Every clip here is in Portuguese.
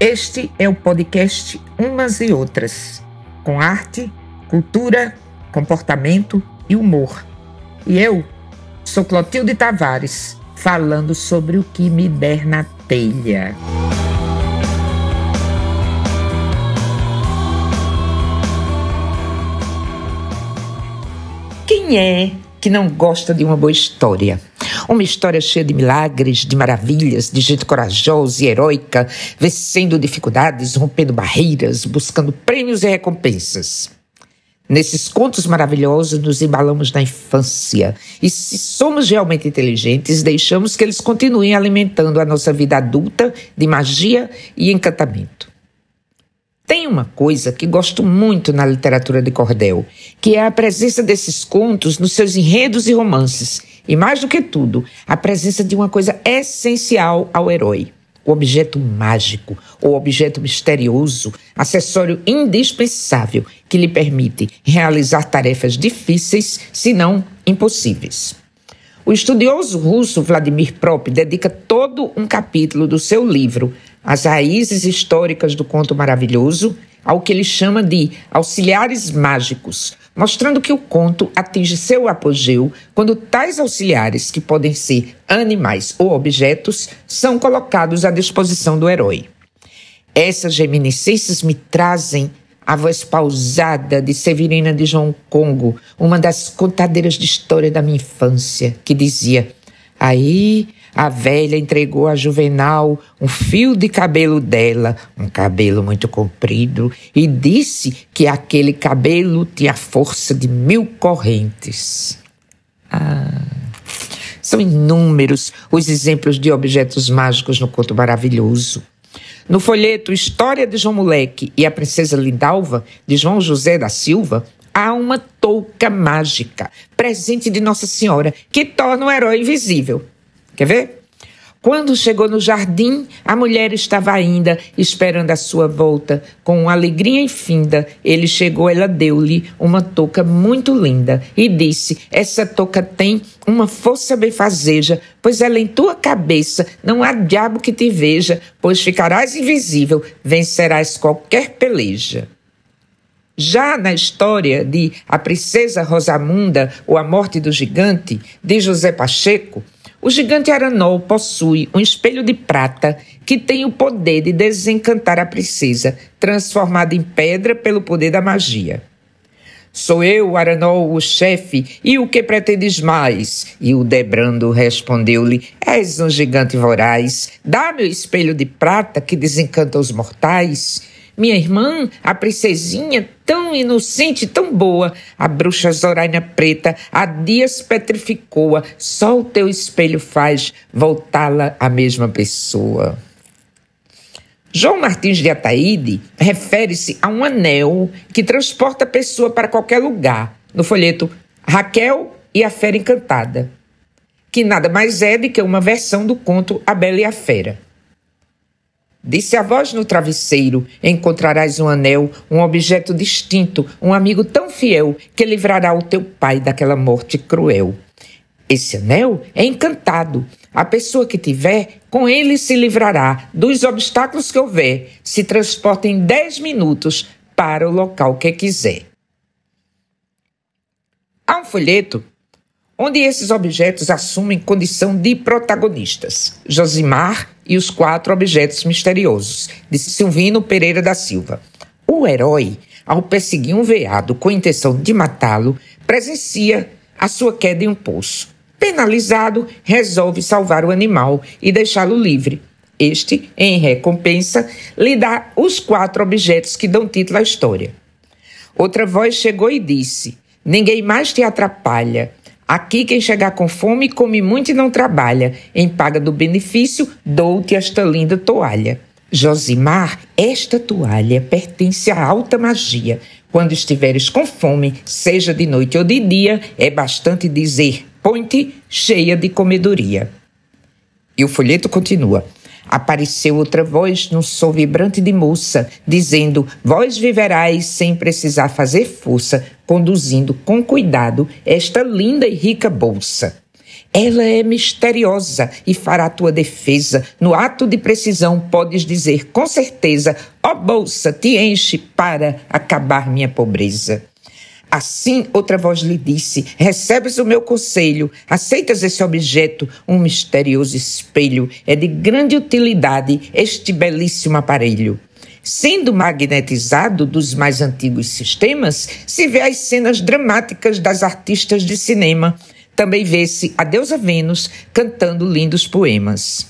Este é o podcast Umas e Outras, com arte, cultura, comportamento e humor. E eu sou Clotilde Tavares, falando sobre o que me der na telha. Quem é que não gosta de uma boa história? Uma história cheia de milagres, de maravilhas, de gente corajosa e heróica, vencendo dificuldades, rompendo barreiras, buscando prêmios e recompensas. Nesses contos maravilhosos, nos embalamos na infância. E se somos realmente inteligentes, deixamos que eles continuem alimentando a nossa vida adulta de magia e encantamento. Tem uma coisa que gosto muito na literatura de cordel, que é a presença desses contos nos seus enredos e romances, e mais do que tudo, a presença de uma coisa essencial ao herói: o objeto mágico, o objeto misterioso, acessório indispensável que lhe permite realizar tarefas difíceis, se não impossíveis. O estudioso russo Vladimir Prop dedica todo um capítulo do seu livro As Raízes Históricas do Conto Maravilhoso ao que ele chama de auxiliares mágicos, mostrando que o conto atinge seu apogeu quando tais auxiliares, que podem ser animais ou objetos, são colocados à disposição do herói. Essas reminiscências me trazem a voz pausada de Severina de João Congo, uma das contadeiras de história da minha infância, que dizia: Aí a velha entregou a Juvenal um fio de cabelo dela, um cabelo muito comprido, e disse que aquele cabelo tinha a força de mil correntes. Ah. São inúmeros os exemplos de objetos mágicos no conto maravilhoso. No folheto História de João Moleque e a Princesa Lindalva, de João José da Silva, há uma touca mágica, presente de Nossa Senhora, que torna o herói invisível. Quer ver? Quando chegou no jardim, a mulher estava ainda esperando a sua volta. Com alegria infinda, ele chegou, ela deu-lhe uma touca muito linda e disse: Essa touca tem uma força benfazeja, pois ela em tua cabeça não há diabo que te veja, pois ficarás invisível, vencerás qualquer peleja. Já na história de A Princesa Rosamunda ou A Morte do Gigante, de José Pacheco, o gigante Aranol possui um espelho de prata que tem o poder de desencantar a princesa, transformada em pedra pelo poder da magia. Sou eu, Aranol, o chefe, e o que pretendes mais? E o Debrando respondeu-lhe: És um gigante voraz, dá-me o espelho de prata que desencanta os mortais. Minha irmã, a princesinha, tão inocente, tão boa, a bruxa Zoraina Preta, há dias petrificou-a, só o teu espelho faz voltá-la a mesma pessoa. João Martins de Ataíde refere-se a um anel que transporta a pessoa para qualquer lugar, no folheto Raquel e a Fera Encantada, que nada mais é do que uma versão do conto A Bela e a Fera. Disse a voz no travesseiro: Encontrarás um anel, um objeto distinto, um amigo tão fiel que livrará o teu pai daquela morte cruel. Esse anel é encantado. A pessoa que tiver, com ele se livrará dos obstáculos que houver, se transporta em dez minutos para o local que quiser. Há um folheto onde esses objetos assumem condição de protagonistas. Josimar e os quatro objetos misteriosos, de Silvino Pereira da Silva. O herói, ao perseguir um veado com a intenção de matá-lo, presencia a sua queda em um poço. Penalizado, resolve salvar o animal e deixá-lo livre. Este, em recompensa, lhe dá os quatro objetos que dão título à história. Outra voz chegou e disse: Ninguém mais te atrapalha. Aqui quem chegar com fome come muito e não trabalha. Em paga do benefício, dou-te esta linda toalha. Josimar, esta toalha pertence à alta magia. Quando estiveres com fome, seja de noite ou de dia, é bastante dizer: põe-te cheia de comedoria. E o folheto continua. Apareceu outra voz num som vibrante de moça, dizendo: Vós viverás sem precisar fazer força, conduzindo com cuidado esta linda e rica bolsa. Ela é misteriosa e fará tua defesa. No ato de precisão, podes dizer com certeza: ó oh, bolsa, te enche para acabar minha pobreza. Assim outra voz lhe disse: Recebes o meu conselho, aceitas esse objeto, um misterioso espelho. É de grande utilidade este belíssimo aparelho. Sendo magnetizado dos mais antigos sistemas, se vê as cenas dramáticas das artistas de cinema também vê-se a deusa Vênus cantando lindos poemas.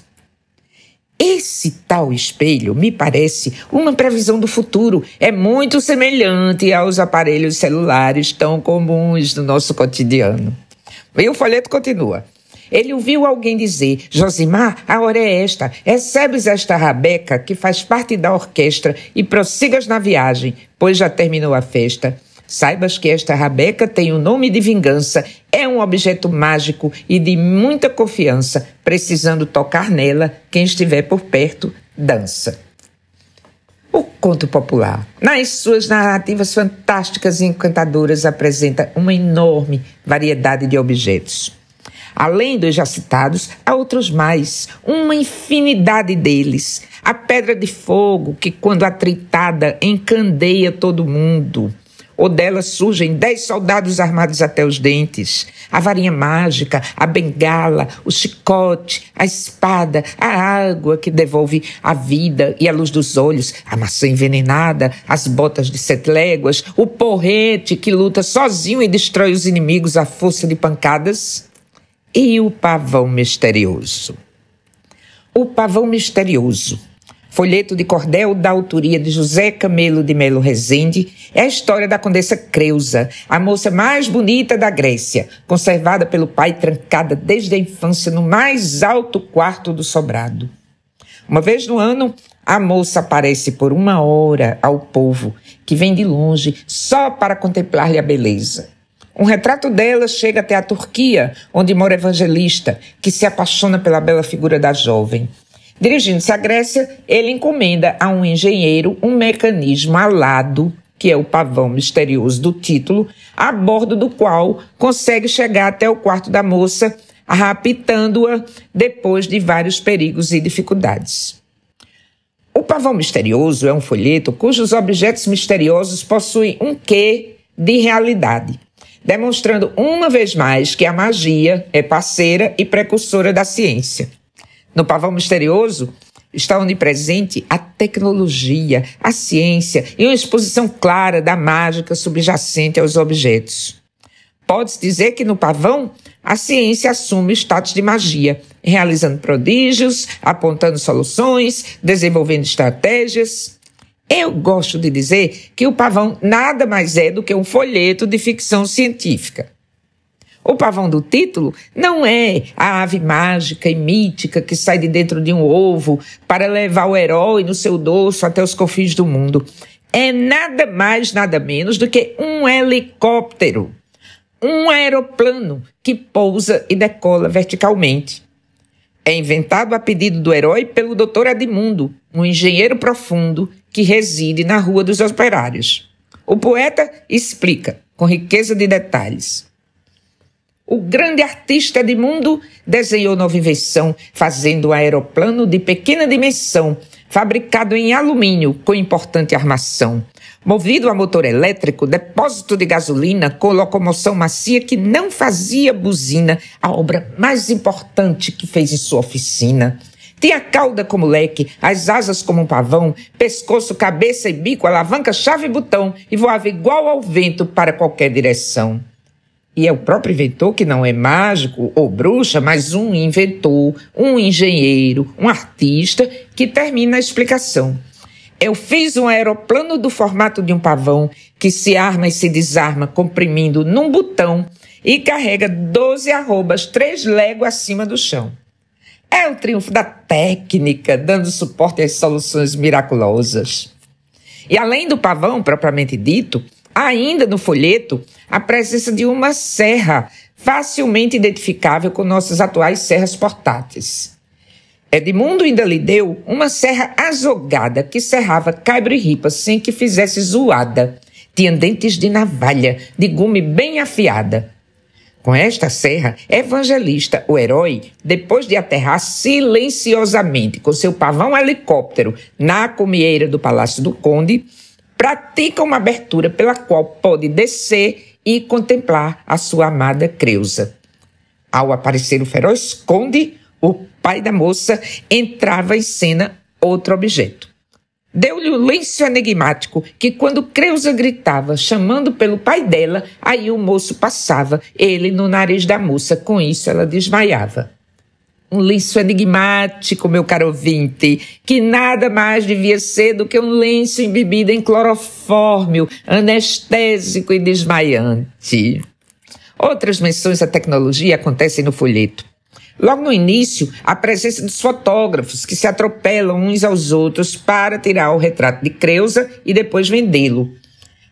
Esse tal espelho me parece uma previsão do futuro. É muito semelhante aos aparelhos celulares tão comuns no nosso cotidiano. E o folheto continua. Ele ouviu alguém dizer: Josimar, a hora é esta. Recebes esta rabeca que faz parte da orquestra e prossigas na viagem, pois já terminou a festa. Saibas que esta rabeca tem o nome de vingança, é um objeto mágico e de muita confiança. Precisando tocar nela, quem estiver por perto, dança. O conto popular, nas suas narrativas fantásticas e encantadoras, apresenta uma enorme variedade de objetos. Além dos já citados, há outros mais, uma infinidade deles. A pedra de fogo, que, quando atritada, encandeia todo mundo ou dela surgem dez soldados armados até os dentes. A varinha mágica, a bengala, o chicote, a espada, a água que devolve a vida e a luz dos olhos, a maçã envenenada, as botas de sete léguas, o porrete que luta sozinho e destrói os inimigos à força de pancadas, e o pavão misterioso. O pavão misterioso Folheto de cordel da autoria de José Camelo de Melo Rezende é a história da Condessa Creusa, a moça mais bonita da Grécia, conservada pelo pai trancada desde a infância no mais alto quarto do sobrado. Uma vez no ano, a moça aparece por uma hora ao povo, que vem de longe só para contemplar-lhe a beleza. Um retrato dela chega até a Turquia, onde mora Evangelista, que se apaixona pela bela figura da jovem. Dirigindo-se à Grécia, ele encomenda a um engenheiro um mecanismo alado, que é o pavão misterioso do título, a bordo do qual consegue chegar até o quarto da moça, raptando-a depois de vários perigos e dificuldades. O pavão misterioso é um folheto cujos objetos misteriosos possuem um quê de realidade, demonstrando uma vez mais que a magia é parceira e precursora da ciência. No pavão misterioso está onipresente a tecnologia, a ciência e uma exposição clara da mágica subjacente aos objetos. Pode-se dizer que no pavão a ciência assume status de magia, realizando prodígios, apontando soluções, desenvolvendo estratégias. Eu gosto de dizer que o pavão nada mais é do que um folheto de ficção científica. O pavão do título não é a ave mágica e mítica que sai de dentro de um ovo para levar o herói no seu dorso até os confins do mundo. É nada mais, nada menos do que um helicóptero, um aeroplano que pousa e decola verticalmente. É inventado a pedido do herói pelo Dr. Edmundo, um engenheiro profundo que reside na Rua dos Operários. O poeta explica, com riqueza de detalhes. O grande artista de mundo desenhou nova invenção, fazendo um aeroplano de pequena dimensão, fabricado em alumínio com importante armação. Movido a motor elétrico, depósito de gasolina com locomoção macia que não fazia buzina, a obra mais importante que fez em sua oficina. Tinha cauda como leque, as asas como um pavão, pescoço, cabeça e bico, alavanca, chave e botão, e voava igual ao vento para qualquer direção. E é o próprio inventor que não é mágico ou bruxa, mas um inventor, um engenheiro, um artista que termina a explicação. Eu fiz um aeroplano do formato de um pavão que se arma e se desarma comprimindo num botão e carrega 12 arrobas três léguas acima do chão. É o triunfo da técnica, dando suporte às soluções miraculosas. E além do pavão propriamente dito, ainda no folheto a presença de uma serra facilmente identificável com nossas atuais serras portáteis. Edmundo ainda lhe deu uma serra azogada que serrava caibro e ripa sem que fizesse zoada. Tinha dentes de navalha, de gume bem afiada. Com esta serra, Evangelista, o herói, depois de aterrar silenciosamente com seu pavão helicóptero na comieira do Palácio do Conde, pratica uma abertura pela qual pode descer e contemplar a sua amada Creusa. Ao aparecer o feroz conde, o pai da moça entrava em cena outro objeto. Deu-lhe um lenço enigmático que, quando Creusa gritava, chamando pelo pai dela, aí o moço passava, ele no nariz da moça. Com isso, ela desmaiava. Um lenço enigmático, meu caro ouvinte, que nada mais devia ser do que um lenço embebido em clorofórmio, anestésico e desmaiante. Outras menções à tecnologia acontecem no folheto. Logo no início, a presença dos fotógrafos que se atropelam uns aos outros para tirar o retrato de Creusa e depois vendê-lo.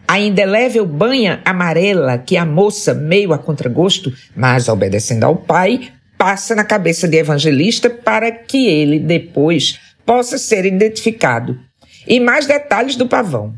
A indelével banha amarela que a moça, meio a contragosto, mas obedecendo ao pai, passa na cabeça de evangelista para que ele depois possa ser identificado. E mais detalhes do pavão.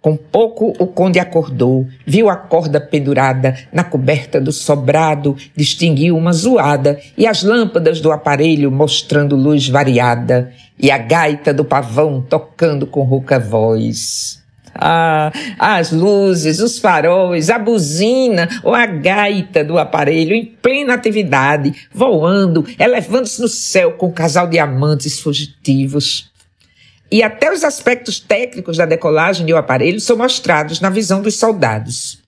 Com pouco o conde acordou, viu a corda pendurada na coberta do sobrado, distinguiu uma zoada e as lâmpadas do aparelho mostrando luz variada, e a gaita do pavão tocando com rouca voz. Ah, as luzes, os faróis, a buzina ou a gaita do aparelho em plena atividade, voando, elevando-se no céu com um casal de amantes fugitivos. E até os aspectos técnicos da decolagem do aparelho são mostrados na visão dos soldados.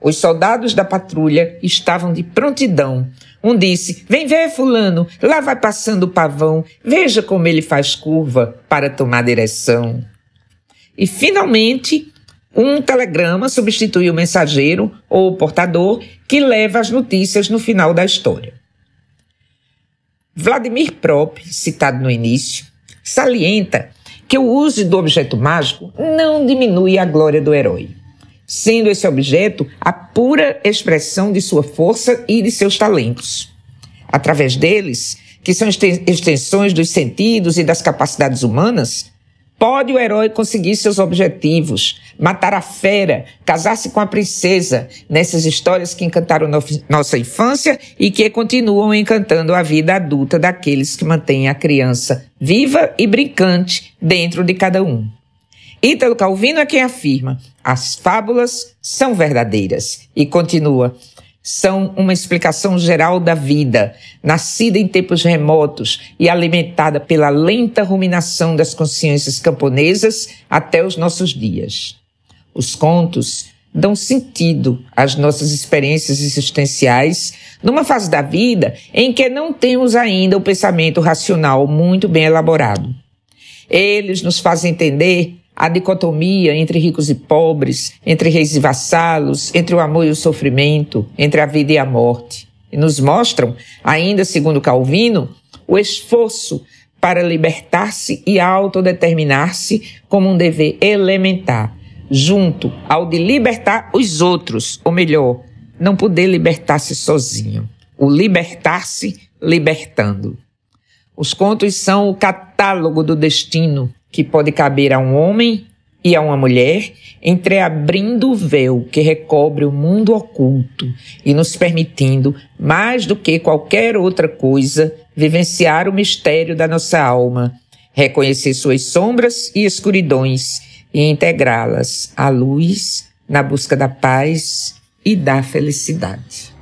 Os soldados da patrulha estavam de prontidão. Um disse: Vem ver, Fulano, lá vai passando o pavão, veja como ele faz curva para tomar direção. E finalmente, um telegrama substitui o mensageiro ou o portador que leva as notícias no final da história. Vladimir Prop, citado no início, salienta que o uso do objeto mágico não diminui a glória do herói, sendo esse objeto a pura expressão de sua força e de seus talentos. Através deles, que são extensões dos sentidos e das capacidades humanas, Pode o herói conseguir seus objetivos, matar a fera, casar-se com a princesa, nessas histórias que encantaram no nossa infância e que continuam encantando a vida adulta daqueles que mantêm a criança viva e brincante dentro de cada um. Ítalo Calvino é quem afirma: as fábulas são verdadeiras. E continua: são uma explicação geral da vida, nascida em tempos remotos e alimentada pela lenta ruminação das consciências camponesas até os nossos dias. Os contos dão sentido às nossas experiências existenciais numa fase da vida em que não temos ainda o pensamento racional muito bem elaborado. Eles nos fazem entender a dicotomia entre ricos e pobres, entre reis e vassalos, entre o amor e o sofrimento, entre a vida e a morte. E nos mostram, ainda segundo Calvino, o esforço para libertar-se e autodeterminar-se como um dever elementar, junto ao de libertar os outros, ou melhor, não poder libertar-se sozinho. O libertar-se libertando. Os contos são o catálogo do destino, que pode caber a um homem e a uma mulher, entreabrindo o véu que recobre o mundo oculto e nos permitindo, mais do que qualquer outra coisa, vivenciar o mistério da nossa alma, reconhecer suas sombras e escuridões e integrá-las à luz na busca da paz e da felicidade.